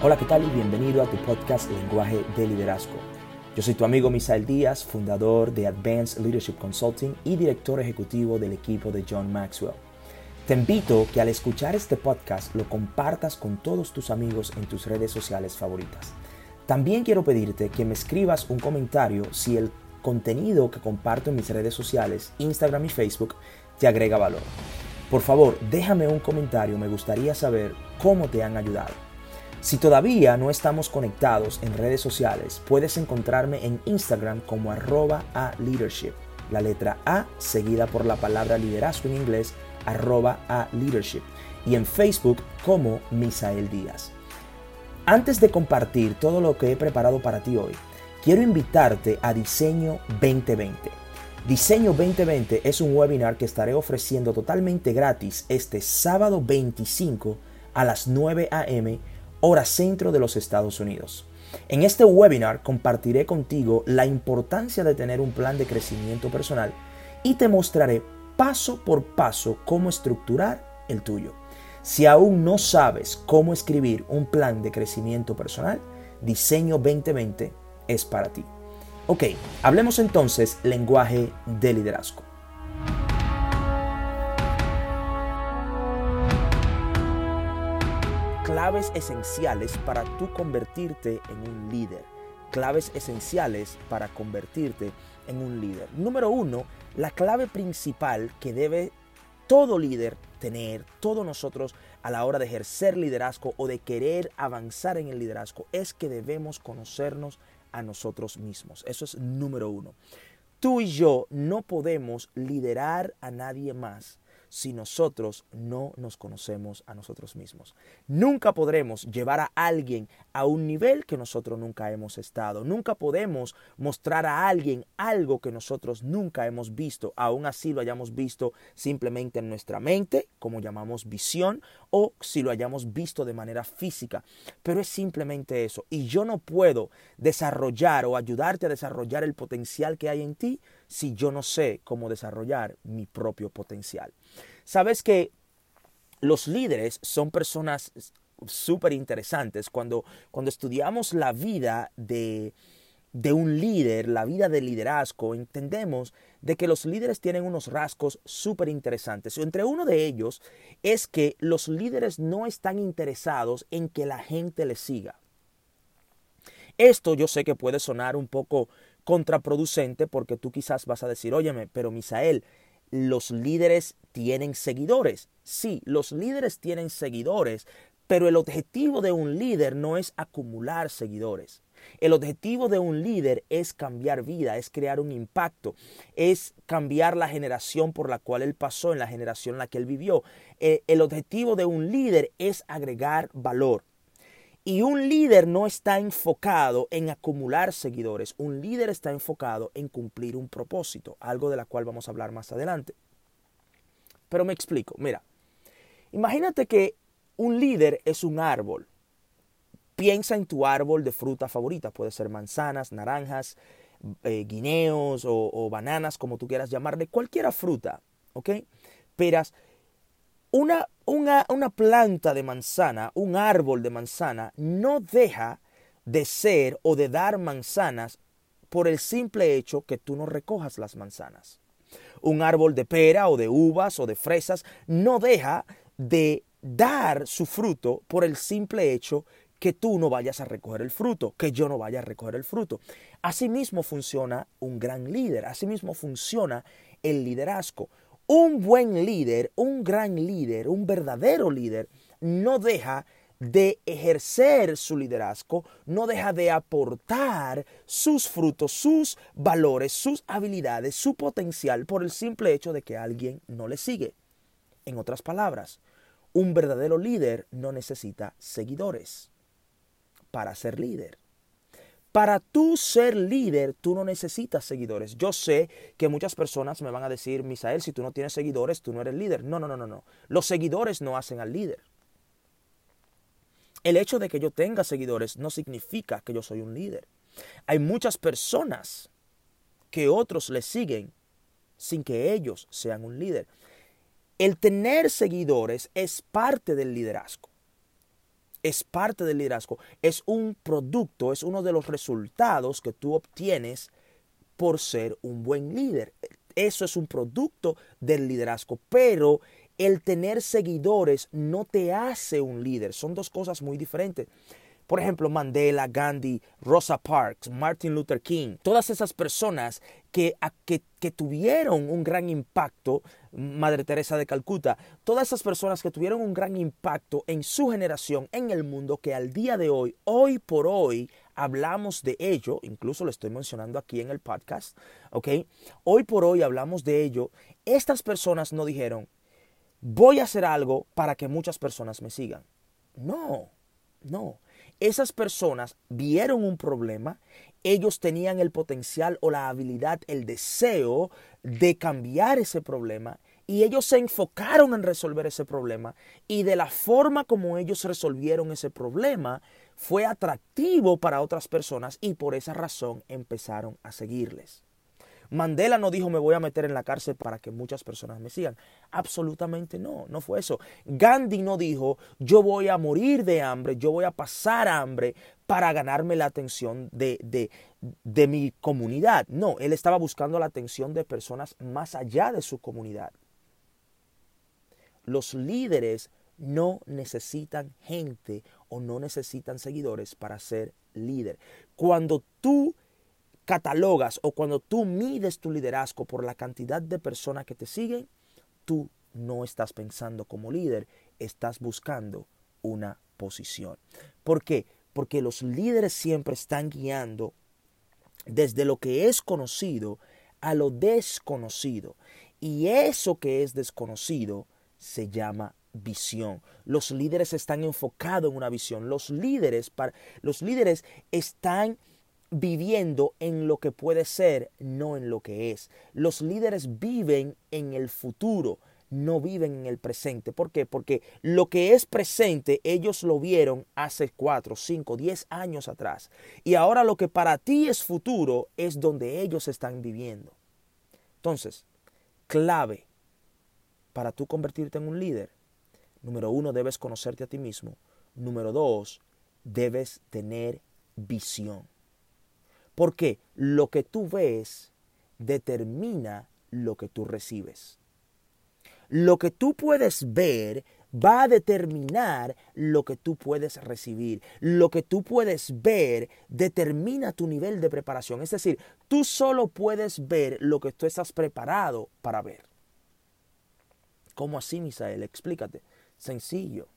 Hola, ¿qué tal? Y bienvenido a tu podcast Lenguaje de Liderazgo. Yo soy tu amigo Misael Díaz, fundador de Advanced Leadership Consulting y director ejecutivo del equipo de John Maxwell. Te invito que al escuchar este podcast lo compartas con todos tus amigos en tus redes sociales favoritas. También quiero pedirte que me escribas un comentario si el contenido que comparto en mis redes sociales, Instagram y Facebook, te agrega valor. Por favor, déjame un comentario, me gustaría saber cómo te han ayudado. Si todavía no estamos conectados en redes sociales, puedes encontrarme en Instagram como arroba a leadership, la letra A seguida por la palabra liderazgo en inglés, arroba a leadership, y en Facebook como Misael Díaz. Antes de compartir todo lo que he preparado para ti hoy, quiero invitarte a Diseño 2020. Diseño 2020 es un webinar que estaré ofreciendo totalmente gratis este sábado 25 a las 9 a.m hora centro de los Estados Unidos. En este webinar compartiré contigo la importancia de tener un plan de crecimiento personal y te mostraré paso por paso cómo estructurar el tuyo. Si aún no sabes cómo escribir un plan de crecimiento personal, Diseño 2020 es para ti. Ok, hablemos entonces lenguaje de liderazgo. Claves esenciales para tú convertirte en un líder. Claves esenciales para convertirte en un líder. Número uno, la clave principal que debe todo líder tener, todos nosotros a la hora de ejercer liderazgo o de querer avanzar en el liderazgo, es que debemos conocernos a nosotros mismos. Eso es número uno. Tú y yo no podemos liderar a nadie más si nosotros no nos conocemos a nosotros mismos. Nunca podremos llevar a alguien a un nivel que nosotros nunca hemos estado. Nunca podemos mostrar a alguien algo que nosotros nunca hemos visto. Aún así lo hayamos visto simplemente en nuestra mente, como llamamos visión, o si lo hayamos visto de manera física. Pero es simplemente eso. Y yo no puedo desarrollar o ayudarte a desarrollar el potencial que hay en ti si yo no sé cómo desarrollar mi propio potencial. Sabes que los líderes son personas súper interesantes. Cuando, cuando estudiamos la vida de, de un líder, la vida del liderazgo, entendemos de que los líderes tienen unos rasgos súper interesantes. Entre uno de ellos es que los líderes no están interesados en que la gente les siga. Esto yo sé que puede sonar un poco contraproducente porque tú quizás vas a decir, óyeme, pero Misael, los líderes tienen seguidores. Sí, los líderes tienen seguidores, pero el objetivo de un líder no es acumular seguidores. El objetivo de un líder es cambiar vida, es crear un impacto, es cambiar la generación por la cual él pasó, en la generación en la que él vivió. Eh, el objetivo de un líder es agregar valor. Y un líder no está enfocado en acumular seguidores, un líder está enfocado en cumplir un propósito, algo de la cual vamos a hablar más adelante. Pero me explico, mira, imagínate que un líder es un árbol. Piensa en tu árbol de fruta favorita, puede ser manzanas, naranjas, eh, guineos o, o, bananas, como tú quieras llamarle, cualquiera fruta, ¿ok? Peras, una, una, una planta de manzana, un árbol de manzana, no deja de ser o de dar manzanas por el simple hecho que tú no recojas las manzanas. Un árbol de pera o de uvas o de fresas no deja de dar su fruto por el simple hecho que tú no vayas a recoger el fruto, que yo no vaya a recoger el fruto. Asimismo funciona un gran líder, asimismo funciona el liderazgo. Un buen líder, un gran líder, un verdadero líder, no deja de ejercer su liderazgo, no deja de aportar sus frutos, sus valores, sus habilidades, su potencial por el simple hecho de que alguien no le sigue. En otras palabras, un verdadero líder no necesita seguidores para ser líder. Para tú ser líder, tú no necesitas seguidores. Yo sé que muchas personas me van a decir, Misael, si tú no tienes seguidores, tú no eres líder. No, no, no, no, no. Los seguidores no hacen al líder. El hecho de que yo tenga seguidores no significa que yo soy un líder. Hay muchas personas que otros le siguen sin que ellos sean un líder. El tener seguidores es parte del liderazgo. Es parte del liderazgo, es un producto, es uno de los resultados que tú obtienes por ser un buen líder. Eso es un producto del liderazgo, pero el tener seguidores no te hace un líder. Son dos cosas muy diferentes. Por ejemplo, Mandela, Gandhi, Rosa Parks, Martin Luther King, todas esas personas que, que, tuvieron un gran impacto, Madre Teresa de Calcuta, todas esas personas que tuvieron un gran impacto en su generación, en el mundo, que al día de hoy, hoy por hoy, hablamos de ello, incluso lo estoy mencionando aquí en el podcast, ¿ok? Hoy por hoy hablamos de ello. Estas personas no dijeron, voy a hacer algo para que muchas personas me sigan. No, no esas personas vieron un problema, ellos tenían el potencial o la habilidad, el deseo de cambiar ese problema y ellos se enfocaron en resolver ese problema y de la forma como ellos resolvieron ese problema fue atractivo para otras personas y por esa razón empezaron a seguirles. Mandela no dijo me voy a meter en la cárcel para que muchas personas me sigan. Absolutamente no, no fue eso. Gandhi no dijo yo voy a morir de hambre, yo voy a pasar hambre para ganarme la atención de, de, de mi comunidad. No, él estaba buscando la atención de personas más allá de su comunidad. Los líderes no necesitan gente o no necesitan seguidores para ser líder. Cuando tú catalogas o cuando tú mides tu liderazgo por la cantidad de personas que te siguen, tú no estás pensando como líder, estás buscando una posición. ¿Por qué? Porque los líderes siempre están guiando desde lo que es conocido a lo desconocido. Y eso que es desconocido se llama visión. Los líderes están enfocados en una visión. Los líderes, los líderes están viviendo en lo que puede ser, no en lo que es. Los líderes viven en el futuro, no viven en el presente. ¿Por qué? Porque lo que es presente ellos lo vieron hace 4, 5, 10 años atrás. Y ahora lo que para ti es futuro es donde ellos están viviendo. Entonces, clave para tú convertirte en un líder. Número uno, debes conocerte a ti mismo. Número dos, debes tener visión. Porque lo que tú ves determina lo que tú recibes. Lo que tú puedes ver va a determinar lo que tú puedes recibir. Lo que tú puedes ver determina tu nivel de preparación. Es decir, tú solo puedes ver lo que tú estás preparado para ver. ¿Cómo así, Misael? Explícate. Sencillo.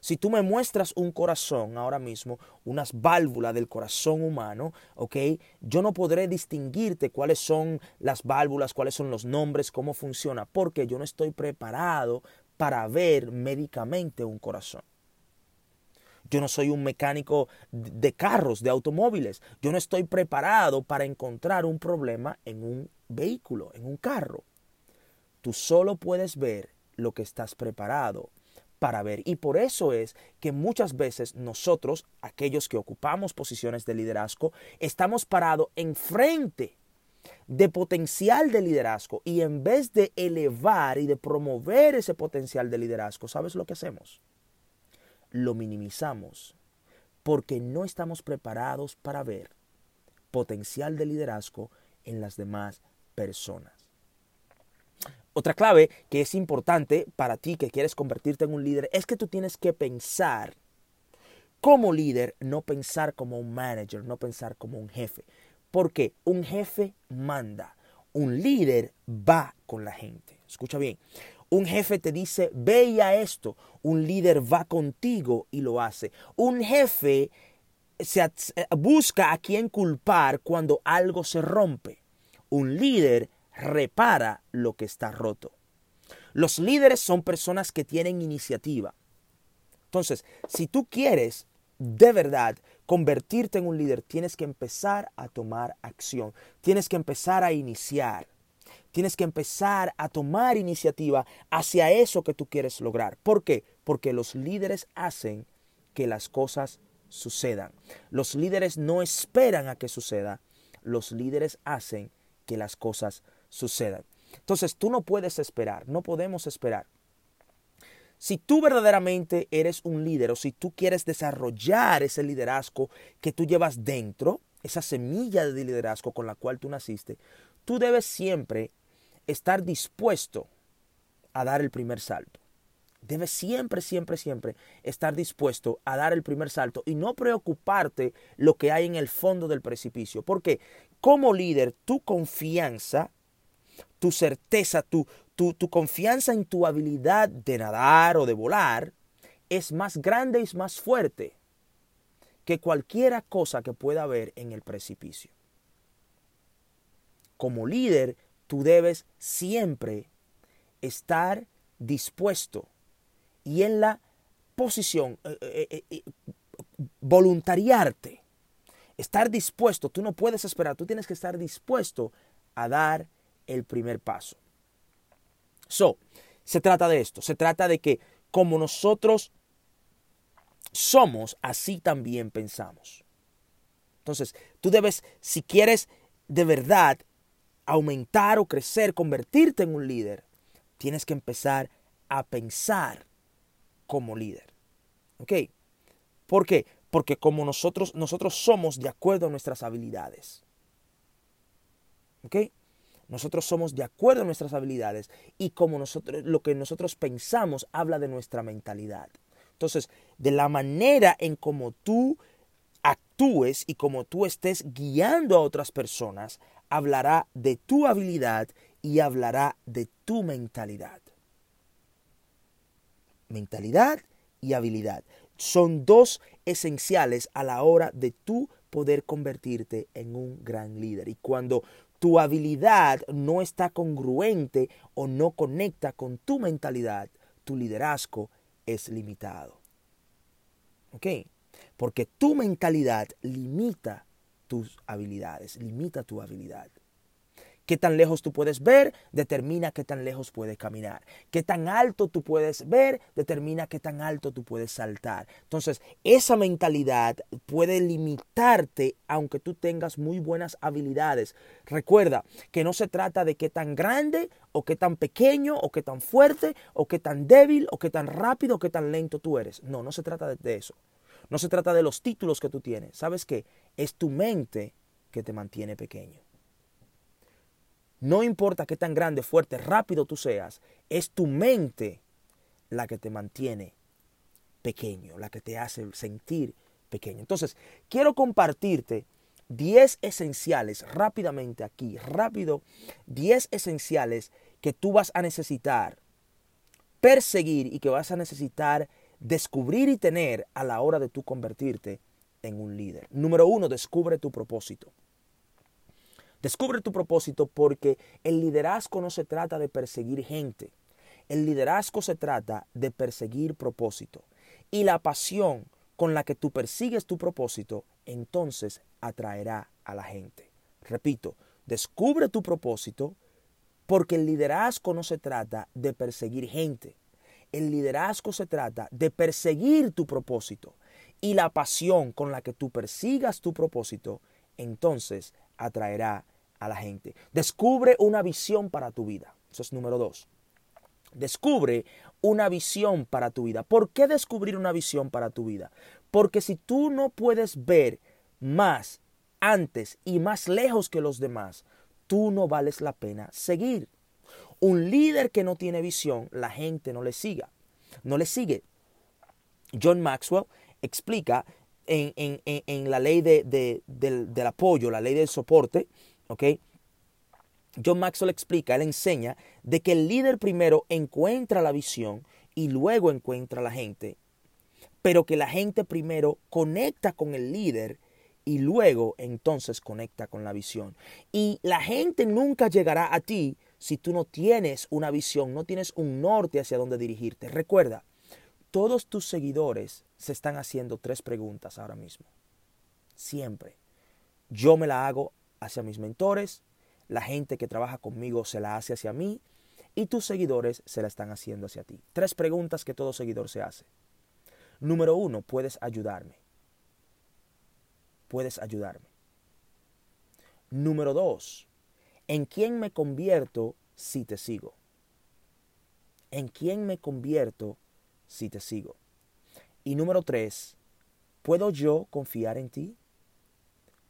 Si tú me muestras un corazón ahora mismo, unas válvulas del corazón humano, ¿ok? Yo no podré distinguirte cuáles son las válvulas, cuáles son los nombres, cómo funciona, porque yo no estoy preparado para ver médicamente un corazón. Yo no soy un mecánico de carros, de automóviles. Yo no estoy preparado para encontrar un problema en un vehículo, en un carro. Tú solo puedes ver lo que estás preparado para ver. Y por eso es que muchas veces nosotros, aquellos que ocupamos posiciones de liderazgo, estamos parados enfrente de potencial de liderazgo y en vez de elevar y de promover ese potencial de liderazgo, ¿sabes lo que hacemos? Lo minimizamos porque no estamos preparados para ver potencial de liderazgo en las demás personas. Otra clave que es importante para ti que quieres convertirte en un líder es que tú tienes que pensar como líder, no pensar como un manager, no pensar como un jefe. Porque un jefe manda, un líder va con la gente. Escucha bien, un jefe te dice, ve a esto, un líder va contigo y lo hace. Un jefe se busca a quien culpar cuando algo se rompe. Un líder repara lo que está roto. Los líderes son personas que tienen iniciativa. Entonces, si tú quieres de verdad convertirte en un líder, tienes que empezar a tomar acción, tienes que empezar a iniciar, tienes que empezar a tomar iniciativa hacia eso que tú quieres lograr. ¿Por qué? Porque los líderes hacen que las cosas sucedan. Los líderes no esperan a que suceda, los líderes hacen que las cosas sucedan. Entonces tú no puedes esperar, no podemos esperar. Si tú verdaderamente eres un líder o si tú quieres desarrollar ese liderazgo que tú llevas dentro, esa semilla de liderazgo con la cual tú naciste, tú debes siempre estar dispuesto a dar el primer salto. Debes siempre, siempre, siempre estar dispuesto a dar el primer salto y no preocuparte lo que hay en el fondo del precipicio. Porque como líder, tu confianza, tu certeza, tu, tu, tu confianza en tu habilidad de nadar o de volar es más grande y más fuerte que cualquiera cosa que pueda haber en el precipicio. Como líder, tú debes siempre estar dispuesto y en la posición, eh, eh, eh, voluntariarte, estar dispuesto, tú no puedes esperar, tú tienes que estar dispuesto a dar el primer paso. So, se trata de esto, se trata de que como nosotros somos, así también pensamos. Entonces, tú debes, si quieres de verdad aumentar o crecer, convertirte en un líder, tienes que empezar a pensar como líder. ¿Ok? ¿Por qué? Porque como nosotros, nosotros somos de acuerdo a nuestras habilidades. ¿Ok? Nosotros somos de acuerdo a nuestras habilidades y como nosotros, lo que nosotros pensamos habla de nuestra mentalidad. Entonces, de la manera en como tú actúes y como tú estés guiando a otras personas, hablará de tu habilidad y hablará de tu mentalidad. Mentalidad y habilidad son dos esenciales a la hora de tú poder convertirte en un gran líder. Y cuando tu habilidad no está congruente o no conecta con tu mentalidad, tu liderazgo es limitado. ¿Ok? Porque tu mentalidad limita tus habilidades, limita tu habilidad. Qué tan lejos tú puedes ver determina qué tan lejos puedes caminar. Qué tan alto tú puedes ver determina qué tan alto tú puedes saltar. Entonces, esa mentalidad puede limitarte aunque tú tengas muy buenas habilidades. Recuerda que no se trata de qué tan grande o qué tan pequeño o qué tan fuerte o qué tan débil o qué tan rápido o qué tan lento tú eres. No, no se trata de eso. No se trata de los títulos que tú tienes. ¿Sabes qué? Es tu mente que te mantiene pequeño. No importa qué tan grande, fuerte, rápido tú seas, es tu mente la que te mantiene pequeño, la que te hace sentir pequeño. Entonces, quiero compartirte 10 esenciales rápidamente aquí, rápido, 10 esenciales que tú vas a necesitar perseguir y que vas a necesitar descubrir y tener a la hora de tú convertirte en un líder. Número uno, descubre tu propósito. Descubre tu propósito porque el liderazgo no se trata de perseguir gente. El liderazgo se trata de perseguir propósito. Y la pasión con la que tú persigues tu propósito, entonces atraerá a la gente. Repito, descubre tu propósito porque el liderazgo no se trata de perseguir gente. El liderazgo se trata de perseguir tu propósito. Y la pasión con la que tú persigas tu propósito, entonces atraerá a la gente. Descubre una visión para tu vida. Eso es número dos. Descubre una visión para tu vida. ¿Por qué descubrir una visión para tu vida? Porque si tú no puedes ver más antes y más lejos que los demás, tú no vales la pena seguir. Un líder que no tiene visión, la gente no le siga. No le sigue. John Maxwell explica en, la ley del apoyo, la ley del soporte, ¿ok? John Maxwell explica, él enseña de que el líder primero encuentra la visión y luego encuentra la gente, pero que la gente primero conecta con el líder y luego entonces conecta con la visión. Y la gente nunca llegará a ti si tú no tienes una visión, no tienes un norte hacia dónde dirigirte. Recuerda, todos tus seguidores se están haciendo tres preguntas ahora mismo. Siempre. Yo me la hago hacia mis mentores, la gente que trabaja conmigo se la hace hacia mí y tus seguidores se la están haciendo hacia ti. Tres preguntas que todo seguidor se hace. Número uno, puedes ayudarme. Puedes ayudarme. Número dos, ¿en quién me convierto si te sigo? ¿En quién me convierto si te sigo? Y número tres, ¿puedo yo confiar en ti?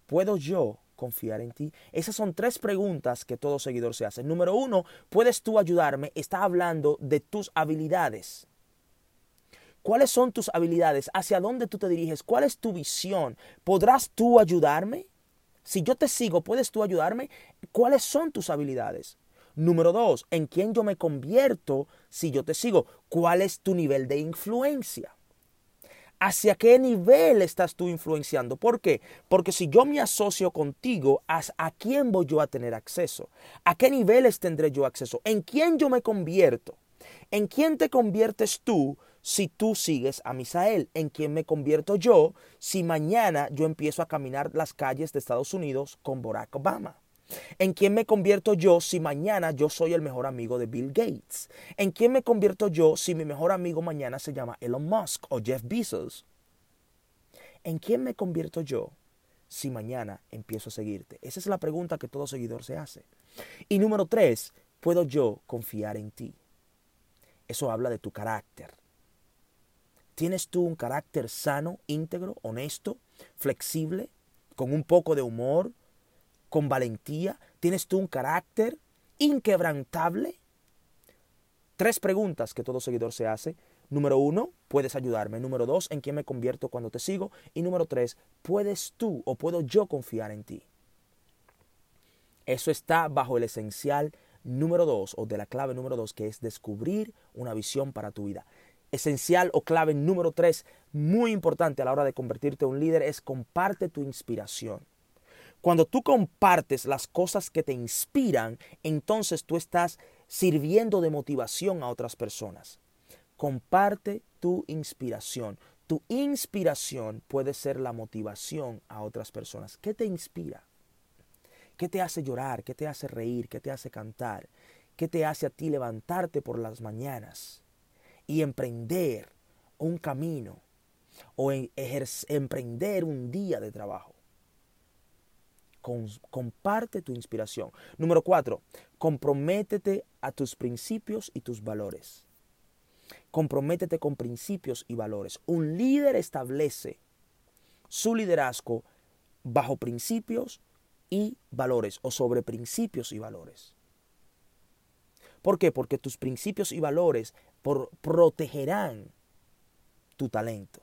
¿Puedo yo confiar en ti? Esas son tres preguntas que todo seguidor se hace. Número uno, ¿puedes tú ayudarme? Está hablando de tus habilidades. ¿Cuáles son tus habilidades? ¿Hacia dónde tú te diriges? ¿Cuál es tu visión? ¿Podrás tú ayudarme? Si yo te sigo, ¿puedes tú ayudarme? ¿Cuáles son tus habilidades? Número dos, ¿en quién yo me convierto si yo te sigo? ¿Cuál es tu nivel de influencia? ¿Hacia qué nivel estás tú influenciando? ¿Por qué? Porque si yo me asocio contigo, ¿a quién voy yo a tener acceso? ¿A qué niveles tendré yo acceso? ¿En quién yo me convierto? ¿En quién te conviertes tú si tú sigues a Misael? ¿En quién me convierto yo si mañana yo empiezo a caminar las calles de Estados Unidos con Barack Obama? ¿En quién me convierto yo si mañana yo soy el mejor amigo de Bill Gates? ¿En quién me convierto yo si mi mejor amigo mañana se llama Elon Musk o Jeff Bezos? ¿En quién me convierto yo si mañana empiezo a seguirte? Esa es la pregunta que todo seguidor se hace. Y número tres, ¿puedo yo confiar en ti? Eso habla de tu carácter. ¿Tienes tú un carácter sano, íntegro, honesto, flexible, con un poco de humor, con valentía? ¿Tienes tú un carácter inquebrantable? Tres preguntas que todo seguidor se hace. Número uno, puedes ayudarme. Número dos, en quién me convierto cuando te sigo. Y número tres, puedes tú o puedo yo confiar en ti. Eso está bajo el esencial número dos o de la clave número dos que es descubrir una visión para tu vida esencial o clave número tres, muy importante a la hora de convertirte en un líder, es comparte tu inspiración. Cuando tú compartes las cosas que te inspiran, entonces tú estás sirviendo de motivación a otras personas. Comparte tu inspiración. Tu inspiración puede ser la motivación a otras personas. ¿Qué te inspira? ¿Qué te hace llorar? ¿Qué te hace reír? ¿Qué te hace cantar? ¿Qué te hace a ti levantarte por las mañanas? y emprender un camino o emprender un día de trabajo. Comparte tu inspiración. Número cuatro, comprométete a tus principios y tus valores. Comprométete con principios y valores. Un líder establece su liderazgo bajo principios y valores o sobre principios y valores. ¿Por qué? Porque tus principios y valores protegerán tu talento.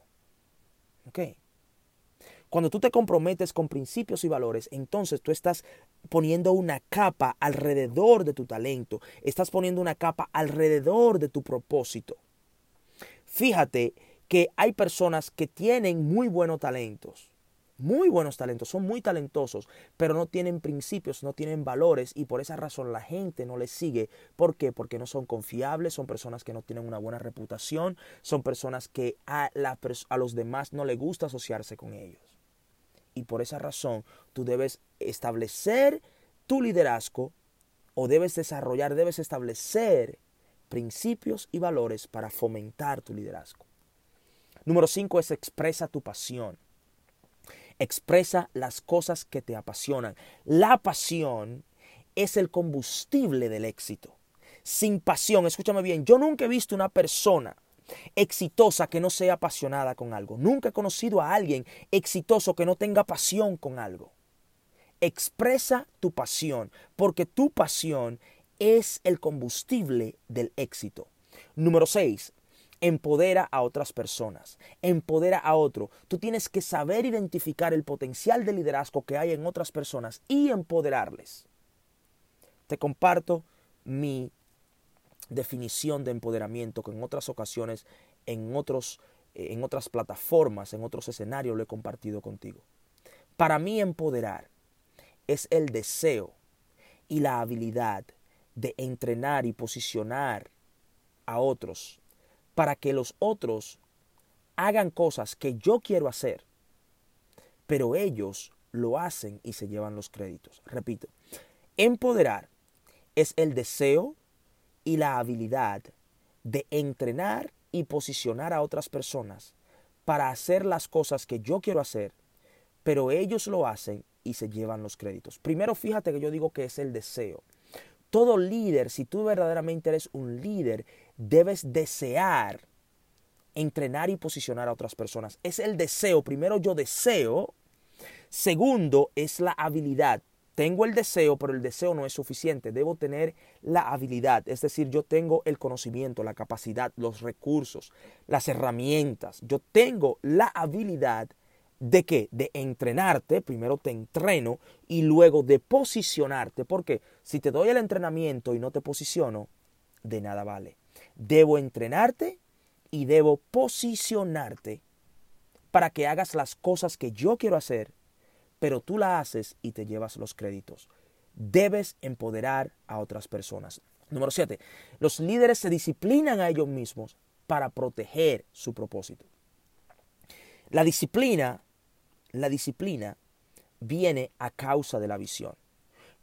¿Ok? Cuando tú te comprometes con principios y valores, entonces tú estás poniendo una capa alrededor de tu talento, estás poniendo una capa alrededor de tu propósito. Fíjate que hay personas que tienen muy buenos talentos, muy buenos talentos, son muy talentosos, pero no tienen principios, no tienen valores y por esa razón la gente no les sigue. ¿Por qué? Porque no son confiables, son personas que no tienen una buena reputación, son personas que a, a los demás no les gusta asociarse con ellos. Y por esa razón tú debes establecer tu liderazgo o debes desarrollar, debes establecer principios y valores para fomentar tu liderazgo. Número 5 es expresa tu pasión. Expresa las cosas que te apasionan. La pasión es el combustible del éxito. Sin pasión, escúchame bien, yo nunca he visto una persona exitosa que no sea apasionada con algo. Nunca he conocido a alguien exitoso que no tenga pasión con algo. Expresa tu pasión, porque tu pasión es el combustible del éxito. Número 6 empodera a otras personas, empodera a otro. Tú tienes que saber identificar el potencial de liderazgo que hay en otras personas y empoderarles. Te comparto mi definición de empoderamiento que en otras ocasiones, en, otros, en otras plataformas, en otros escenarios lo he compartido contigo. Para mí empoderar es el deseo y la habilidad de entrenar y posicionar a otros para que los otros hagan cosas que yo quiero hacer, pero ellos lo hacen y se llevan los créditos. Repito, empoderar es el deseo y la habilidad de entrenar y posicionar a otras personas para hacer las cosas que yo quiero hacer, pero ellos lo hacen y se llevan los créditos. Primero fíjate que yo digo que es el deseo. Todo líder, si tú verdaderamente eres un líder, debes desear entrenar y posicionar a otras personas. Es el deseo. Primero yo deseo. Segundo es la habilidad. Tengo el deseo, pero el deseo no es suficiente. Debo tener la habilidad. Es decir, yo tengo el conocimiento, la capacidad, los recursos, las herramientas. Yo tengo la habilidad de qué? De entrenarte. Primero te entreno y luego de posicionarte. Porque si te doy el entrenamiento y no te posiciono, de nada vale. Debo entrenarte y debo posicionarte para que hagas las cosas que yo quiero hacer, pero tú la haces y te llevas los créditos. Debes empoderar a otras personas. Número 7. Los líderes se disciplinan a ellos mismos para proteger su propósito. La disciplina, la disciplina viene a causa de la visión.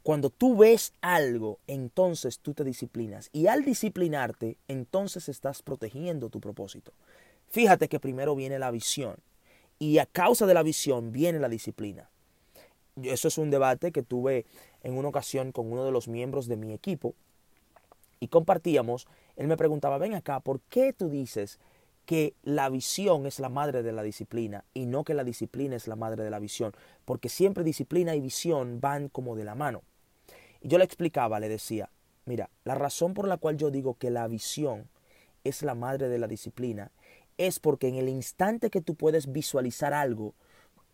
Cuando tú ves algo, entonces tú te disciplinas. Y al disciplinarte, entonces estás protegiendo tu propósito. Fíjate que primero viene la visión. Y a causa de la visión viene la disciplina. Eso es un debate que tuve en una ocasión con uno de los miembros de mi equipo. Y compartíamos, él me preguntaba, ven acá, ¿por qué tú dices que la visión es la madre de la disciplina y no que la disciplina es la madre de la visión? Porque siempre disciplina y visión van como de la mano. Y yo le explicaba, le decía, mira, la razón por la cual yo digo que la visión es la madre de la disciplina es porque en el instante que tú puedes visualizar algo,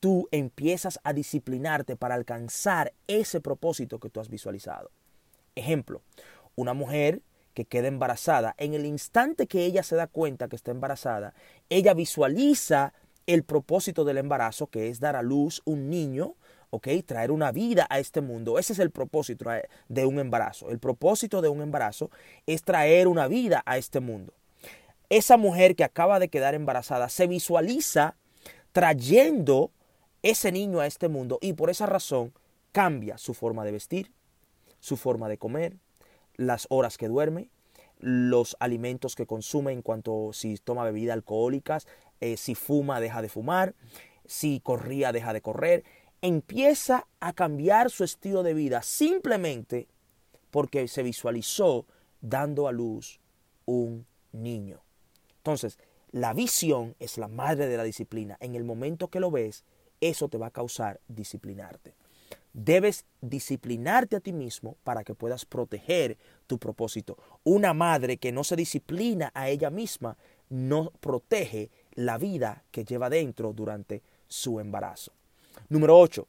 tú empiezas a disciplinarte para alcanzar ese propósito que tú has visualizado. Ejemplo, una mujer que queda embarazada, en el instante que ella se da cuenta que está embarazada, ella visualiza el propósito del embarazo, que es dar a luz un niño, ¿ok? Traer una vida a este mundo. Ese es el propósito de un embarazo. El propósito de un embarazo es traer una vida a este mundo. Esa mujer que acaba de quedar embarazada se visualiza trayendo ese niño a este mundo y por esa razón cambia su forma de vestir, su forma de comer, las horas que duerme, los alimentos que consume en cuanto si toma bebidas alcohólicas, eh, si fuma deja de fumar, si corría deja de correr empieza a cambiar su estilo de vida simplemente porque se visualizó dando a luz un niño. Entonces, la visión es la madre de la disciplina. En el momento que lo ves, eso te va a causar disciplinarte. Debes disciplinarte a ti mismo para que puedas proteger tu propósito. Una madre que no se disciplina a ella misma no protege la vida que lleva dentro durante su embarazo. Número 8.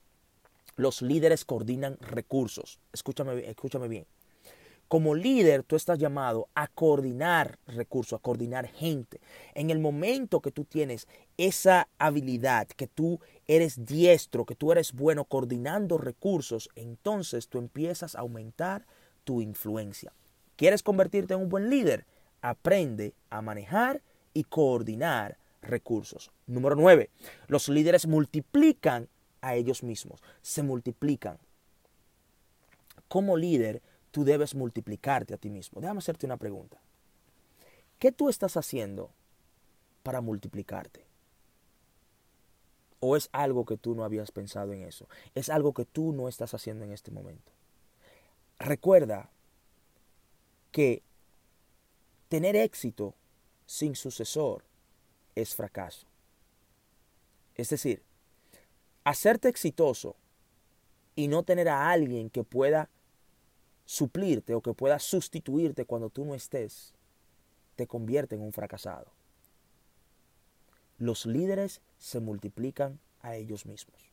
Los líderes coordinan recursos. Escúchame, escúchame bien. Como líder, tú estás llamado a coordinar recursos, a coordinar gente. En el momento que tú tienes esa habilidad, que tú eres diestro, que tú eres bueno coordinando recursos, entonces tú empiezas a aumentar tu influencia. ¿Quieres convertirte en un buen líder? Aprende a manejar y coordinar recursos. Número 9. Los líderes multiplican a ellos mismos, se multiplican. Como líder, tú debes multiplicarte a ti mismo. Déjame hacerte una pregunta. ¿Qué tú estás haciendo para multiplicarte? ¿O es algo que tú no habías pensado en eso? ¿Es algo que tú no estás haciendo en este momento? Recuerda que tener éxito sin sucesor es fracaso. Es decir, hacerte exitoso y no tener a alguien que pueda suplirte o que pueda sustituirte cuando tú no estés, te convierte en un fracasado. Los líderes se multiplican a ellos mismos.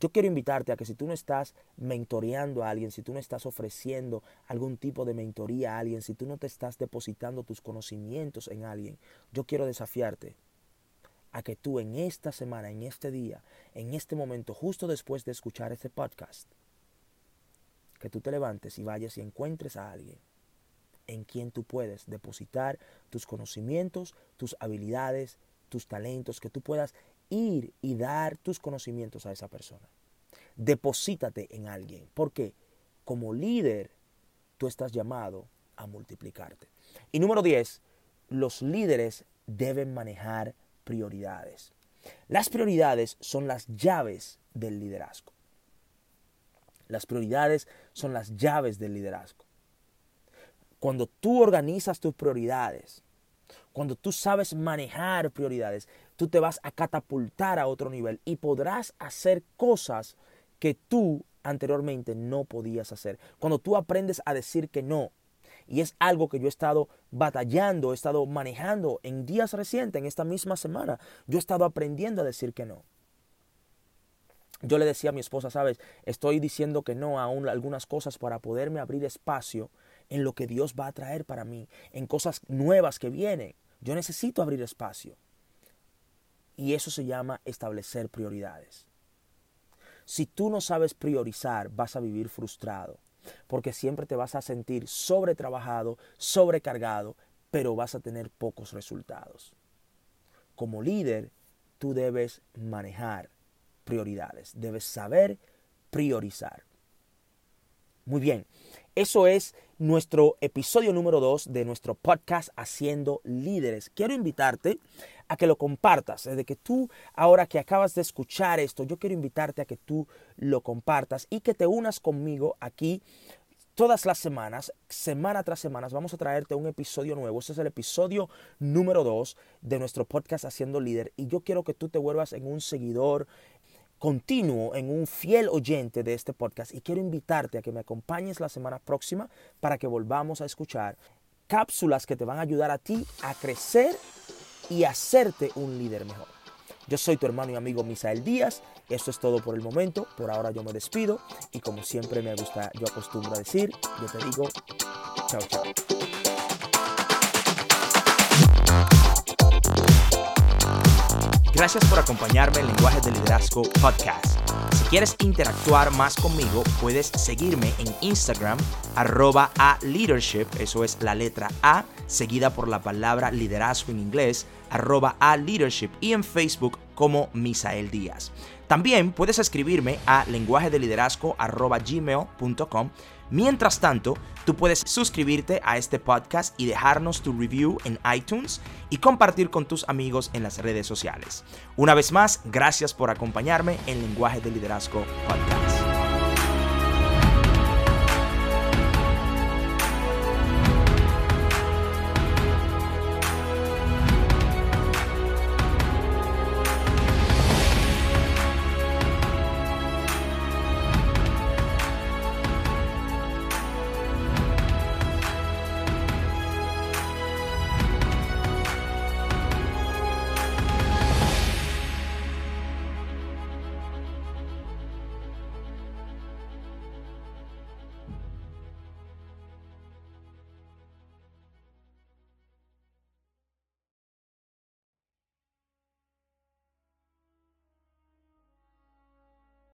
Yo quiero invitarte a que si tú no estás mentoreando a alguien, si tú no estás ofreciendo algún tipo de mentoría a alguien, si tú no te estás depositando tus conocimientos en alguien, yo quiero desafiarte a que tú en esta semana, en este día, en este momento, justo después de escuchar este podcast, que tú te levantes y vayas y encuentres a alguien en quien tú puedes depositar tus conocimientos, tus habilidades, tus talentos, que tú puedas ir y dar tus conocimientos a esa persona. Deposítate en alguien, porque como líder tú estás llamado a multiplicarte. Y número 10, los líderes deben manejar prioridades. Las prioridades son las llaves del liderazgo. Las prioridades son las llaves del liderazgo. Cuando tú organizas tus prioridades, Cuando tú sabes manejar prioridades, tú te vas a catapultar a otro nivel y podrás hacer cosas que tú anteriormente no podías hacer. Cuando tú aprendes a decir que no, y es algo que yo he estado batallando, he estado manejando en días recientes, en esta misma semana, yo he estado aprendiendo a decir que no. Yo le decía a mi esposa, sabes, estoy diciendo que no a algunas cosas para poderme abrir espacio en lo que Dios va a traer para mí, en cosas nuevas que vienen. Yo necesito abrir espacio. Y eso se llama establecer prioridades. Si tú no sabes priorizar, vas a vivir frustrado, porque siempre te vas a sentir sobretrabajado, sobrecargado, pero vas a tener pocos resultados. Como líder, tú debes manejar prioridades, debes saber priorizar. Muy bien, eso es nuestro episodio número 2 de nuestro podcast Haciendo Líderes. Quiero invitarte a que lo compartas. Desde que tú, ahora que acabas de escuchar esto, yo quiero invitarte a que tú lo compartas y que te unas conmigo aquí todas las semanas, semana tras semana, vamos a traerte un episodio nuevo. Este es el episodio número 2 de nuestro podcast Haciendo Líder. Y yo quiero que tú te vuelvas en un seguidor continuo, en un fiel oyente de este podcast. Y quiero invitarte a que me acompañes la semana próxima para que volvamos a escuchar cápsulas que te van a ayudar a ti a crecer y hacerte un líder mejor. Yo soy tu hermano y amigo Misael Díaz. Esto es todo por el momento. Por ahora yo me despido y como siempre me gusta, yo acostumbro a decir, yo te digo, chao, chao. Gracias por acompañarme en Lenguaje de Liderazgo Podcast. Si quieres interactuar más conmigo, puedes seguirme en Instagram, arroba a leadership, eso es la letra A, seguida por la palabra liderazgo en inglés, arroba a leadership, y en Facebook como Misael Díaz. También puedes escribirme a lenguaje de liderazgo arroba gmail.com Mientras tanto, tú puedes suscribirte a este podcast y dejarnos tu review en iTunes y compartir con tus amigos en las redes sociales. Una vez más, gracias por acompañarme en Lenguaje de Liderazgo Podcast.